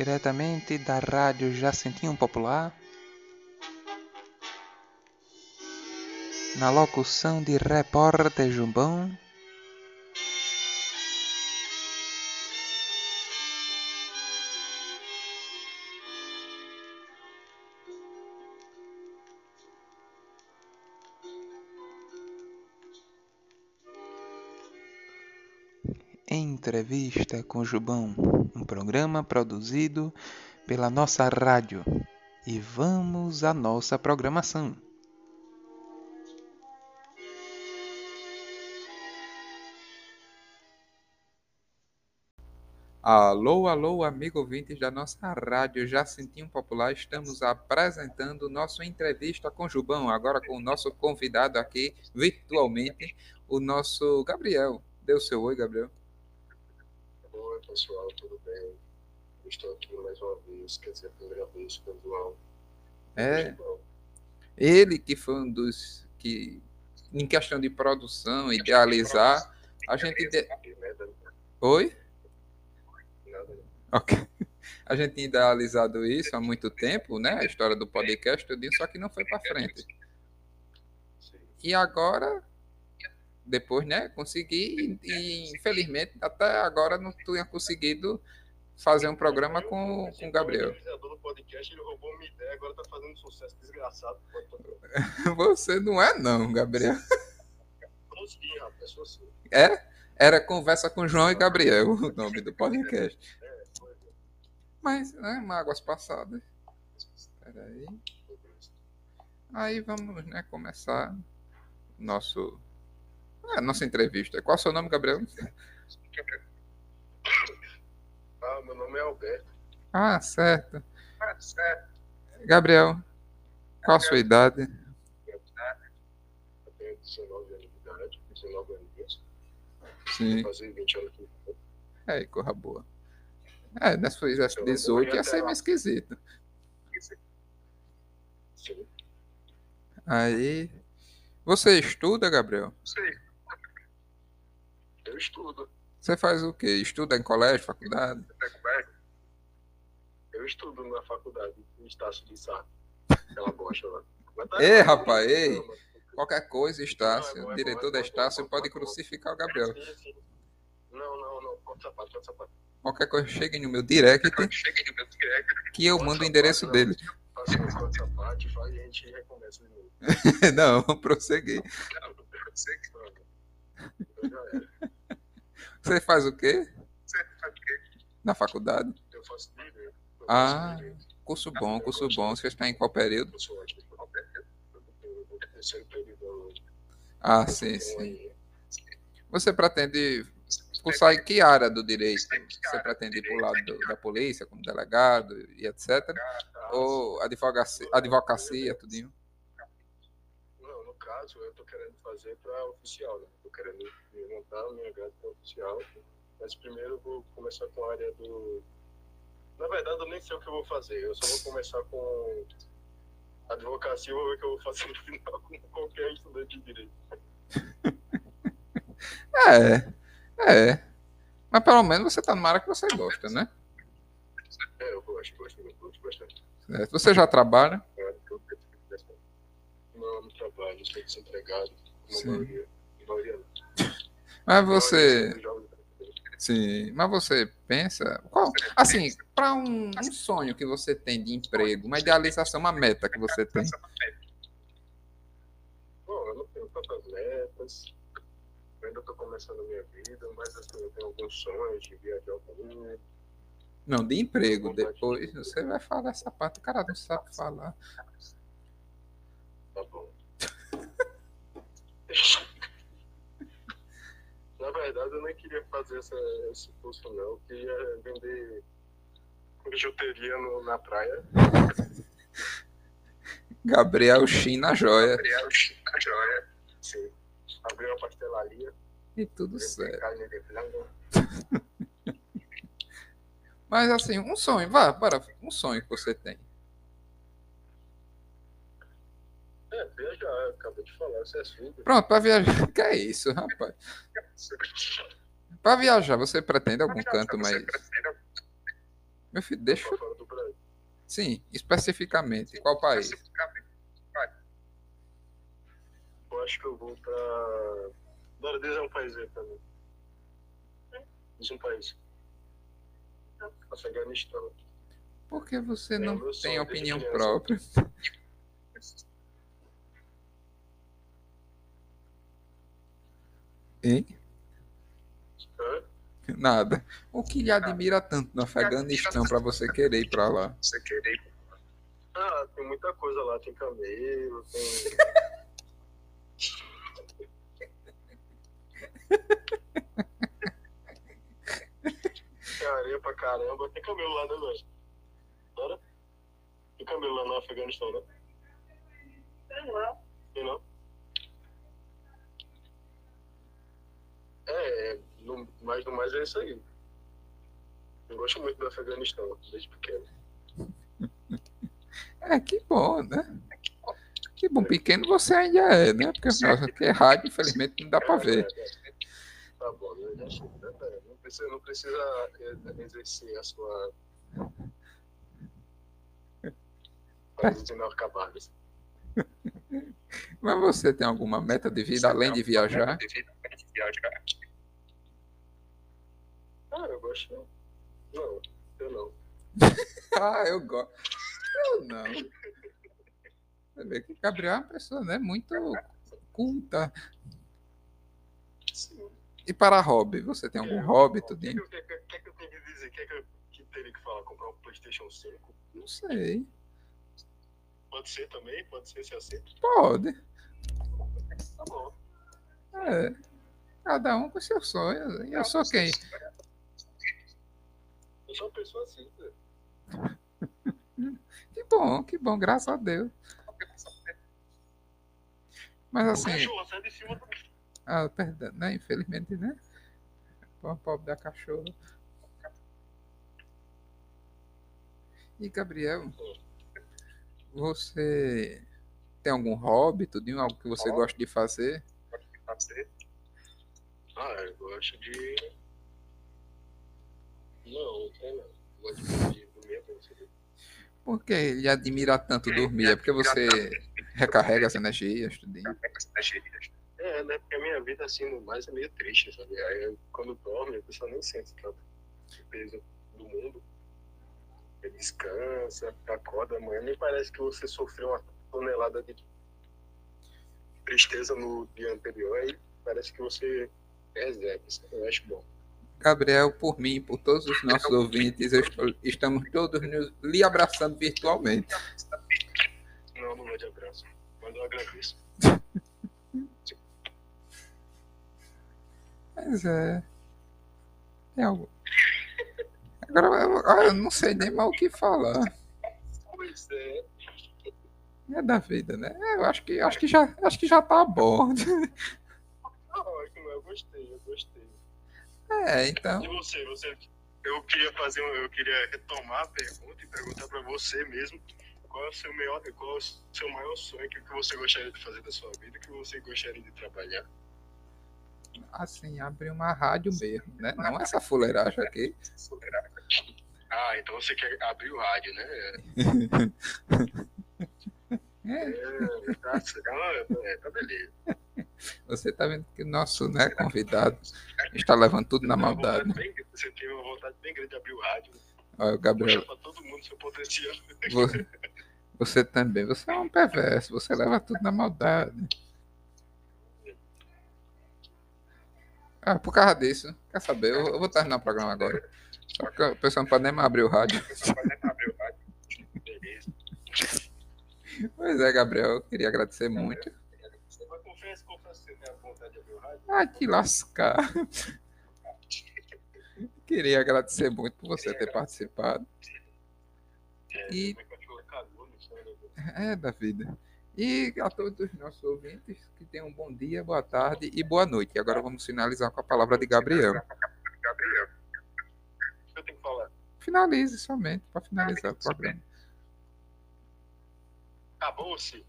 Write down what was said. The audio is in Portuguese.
diretamente da Rádio Jacentinho Popular, na locução de repórter Jumbão. Entrevista com Jubão, um programa produzido pela nossa rádio. E vamos à nossa programação. Alô, alô, amigo ouvintes da nossa rádio Jacintinho Popular. Estamos apresentando nossa entrevista com Jubão, agora com o nosso convidado aqui virtualmente, o nosso Gabriel. Dê o seu oi, Gabriel. Pessoal, tudo bem? Estou aqui mais uma vez, quer dizer, a primeira vez com o João. É, ele que foi um dos que, em questão de produção, idealizar, a gente. ide- Oi? Nada, Ok. A gente tinha idealizado isso há muito tempo, né? A história do podcast, tudo só que não foi para frente. sim. E agora, depois, né, consegui, e, infelizmente até agora não tinha conseguido fazer um programa com, com o Gabriel. O podcast, ele roubou uma ideia, agora tá fazendo sucesso desgraçado. Você não é não, Gabriel. Assim. É? Era Conversa com João e Gabriel, o nome do podcast. É. Mas, né, mágoas passadas. Peraí. Aí vamos, né, começar nosso a nossa entrevista. Qual é o seu nome, Gabriel? Ah, meu nome é Alberto. Ah, certo. Ah, certo. Gabriel, qual a sua idade? Eu tenho 19 anos de idade, 19 anos. Sim. Vou fazer 20 anos aqui. É, corra boa. É, se fizesse 18 ia ser meio esquisito. Sim. Aí. Você estuda, Gabriel? Sei. Estudo. Você faz o quê? Estuda em colégio, faculdade? Eu estudo na faculdade, em Estácio de Sá. Aquela bosta lá. Tá Ei, rapaz, não, ei. Qualquer coisa, Estácio, Não, é bom, é diretor da é bom, Estácio, é bom, pode é crucificar o Gabriel. Não, não, não. Corta sapato, corta sapato. Qualquer coisa, chegue no meu direct no que eu mando o endereço não. dele. Faça um corta sapato, faz e a gente recomeça de novo. Não, vamos prosseguir. Não, eu sei que não. Então já era. Você faz o quê Você faz o quê? na faculdade? Eu faço direito. eu Ah. faço direito. Curso bom, curso bom. Você está em qual período? Eu sou ótimo. Eu vou terceiro período. Ah, sim, sim. Você pretende cursar em que área do direito? Você pretende ir para o lado do- da polícia, como delegado e etc? Ou advocacia, advocacia tudinho? Caso, eu tô querendo fazer para oficial, né? Tô querendo montar a minha grade para oficial. Mas primeiro eu vou começar com a área do. Na verdade, eu nem sei o que eu vou fazer. Eu só vou começar com advocacia e vou ver o que eu vou fazer no final, como qualquer estudante de direito. É, é. Mas pelo menos você está numa área que você gosta, né? É, eu gosto, gosto, gosto bastante. Certo. Você já trabalha? É, eu gosto bastante. Não, trabalho, estou desempregado, como Sim. a maioria. a maioria. Mas você. Sim, mas você pensa. Qual, assim, para um, um sonho que você tem de emprego, uma idealização, uma meta que você tem. Bom, eu não tenho tantas metas, eu ainda estou começando a minha vida, mas assim, eu tenho alguns sonhos de viajar ao mundo. Não, de emprego. Depois você vai falar essa parte, o cara não sabe falar. Tá bom. Na verdade, eu nem queria fazer essa, esse curso, não. Eu queria vender bijuteria no, na praia. Gabriel China Joia. Gabriel a joia. Sim. Abrir uma pastelaria. E tudo certo. Mas assim, um sonho, vá, bora, um sonho que você tem. É, viajar, de falar, isso é assunto. Pronto, para viajar. Que é isso, rapaz? Para viajar, você pretende algum canto mais. Meu filho, deixa. Pra. Sim, especificamente. Qual país? Eu acho que eu vou pra. Bora, diz um país aí pra mim. Diz um país. Afeganistão. Por que você É não tem desde opinião própria? Hein? Hã? Nada. O que lhe admira tanto no Afeganistão para você querer ir para lá? Você querer ir Ah, tem muita coisa lá. Tem camelo, tem. tem areia pra caramba. Tem camelo lá, né, velho? Bora? Tem camelo lá no Afeganistão, né? Tem lá. Tem não? É, é no, mais do mais é isso aí. Eu gosto muito do Afeganistão, desde pequeno. É, que bom, né? Que bom, pequeno você ainda é, né? Porque nossa, aqui é rádio, infelizmente não dá para ver. Tá bom, né? Né? Não precisa, não precisa exercer a sua. Mas você tem alguma meta de vida além de viajar? Ah, eu gosto. Não, eu não. Ah, eu gosto. Eu não. Você vê que o Gabriel é uma pessoa, né? Muito culta. Sim. E para hobby, você tem algum hobby, O que, tudinho? que, que, que, que eu tenho que dizer? O que, que eu que teria que falar? Comprar um PlayStation 5? Não sei. Pode ser também? Pode ser se aceita? Pode. Tá bom. É. Cada um com seus sonhos. E eu sou quem? Eu sou uma pessoa assim, né? Que bom, que bom, graças a Deus. Mas assim, cachorro sai de cima do. ah, perdão, né? Infelizmente, né? O pobre da cachorra. E Gabriel, você tem algum hobby, tudinho, algo que você gosta de fazer? Ah, eu gosto de. Não, não tem não. Eu gosto de dormir pra você. Por que ele admira tanto dormir? É porque você recarrega as energias, tudinho. É, né? Porque a minha vida, assim, no mais é meio triste, sabe? Aí eu, quando dorme, a pessoa nem sente tanto o peso do mundo. Você descansa, acorda amanhã, nem parece que você sofreu uma tonelada de tristeza no dia anterior, aí parece que você eu acho bom. Gabriel, por mim, por todos os nossos ouvintes, estou- estamos todos nos- lhe abraçando virtualmente. Não, não vou de abraço. Mas eu agradeço. Mas é. É algo. Agora eu, ah, eu não sei nem mais o que falar. Pois é. É da vida, né? É, Eu acho que, acho que, já, acho que já tá bom. Gostei, eu gostei. É, então. E você, você, eu queria fazer, eu queria retomar a pergunta e perguntar para você mesmo qual é o seu maior, qual é o seu maior sonho, o que que você gostaria de fazer da sua vida, o que você gostaria de trabalhar. Assim, abrir uma rádio mesmo, né? Não essa fuleiragem aqui. Ah, então você quer abrir o rádio, né? É, É, tá, é, tá beleza. Você tá vendo que o nosso né, convidado está levando tudo na maldade. bem- Você tem uma vontade bem grande de abrir o rádio, Olha, Gabriel, pra todo mundo seu potencial. você, você também. Você é um perverso. Você leva tudo na maldade. Ah, por causa disso, quer saber? Eu, eu vou terminar o programa agora. Só porque o pessoal não pode nem mais abrir o rádio. Beleza. Pois é, Gabriel, eu queria agradecer muito. Ah, te lascar. Queria agradecer muito por você ter participado. É, E- né? É da vida. E a todos os nossos ouvintes, que tenham um bom dia, boa tarde e boa noite. E agora vamos finalizar com a palavra de Gabriel. Gabriel. O que eu tenho que falar? Finalize somente, para finalizar o programa. Acabou-se.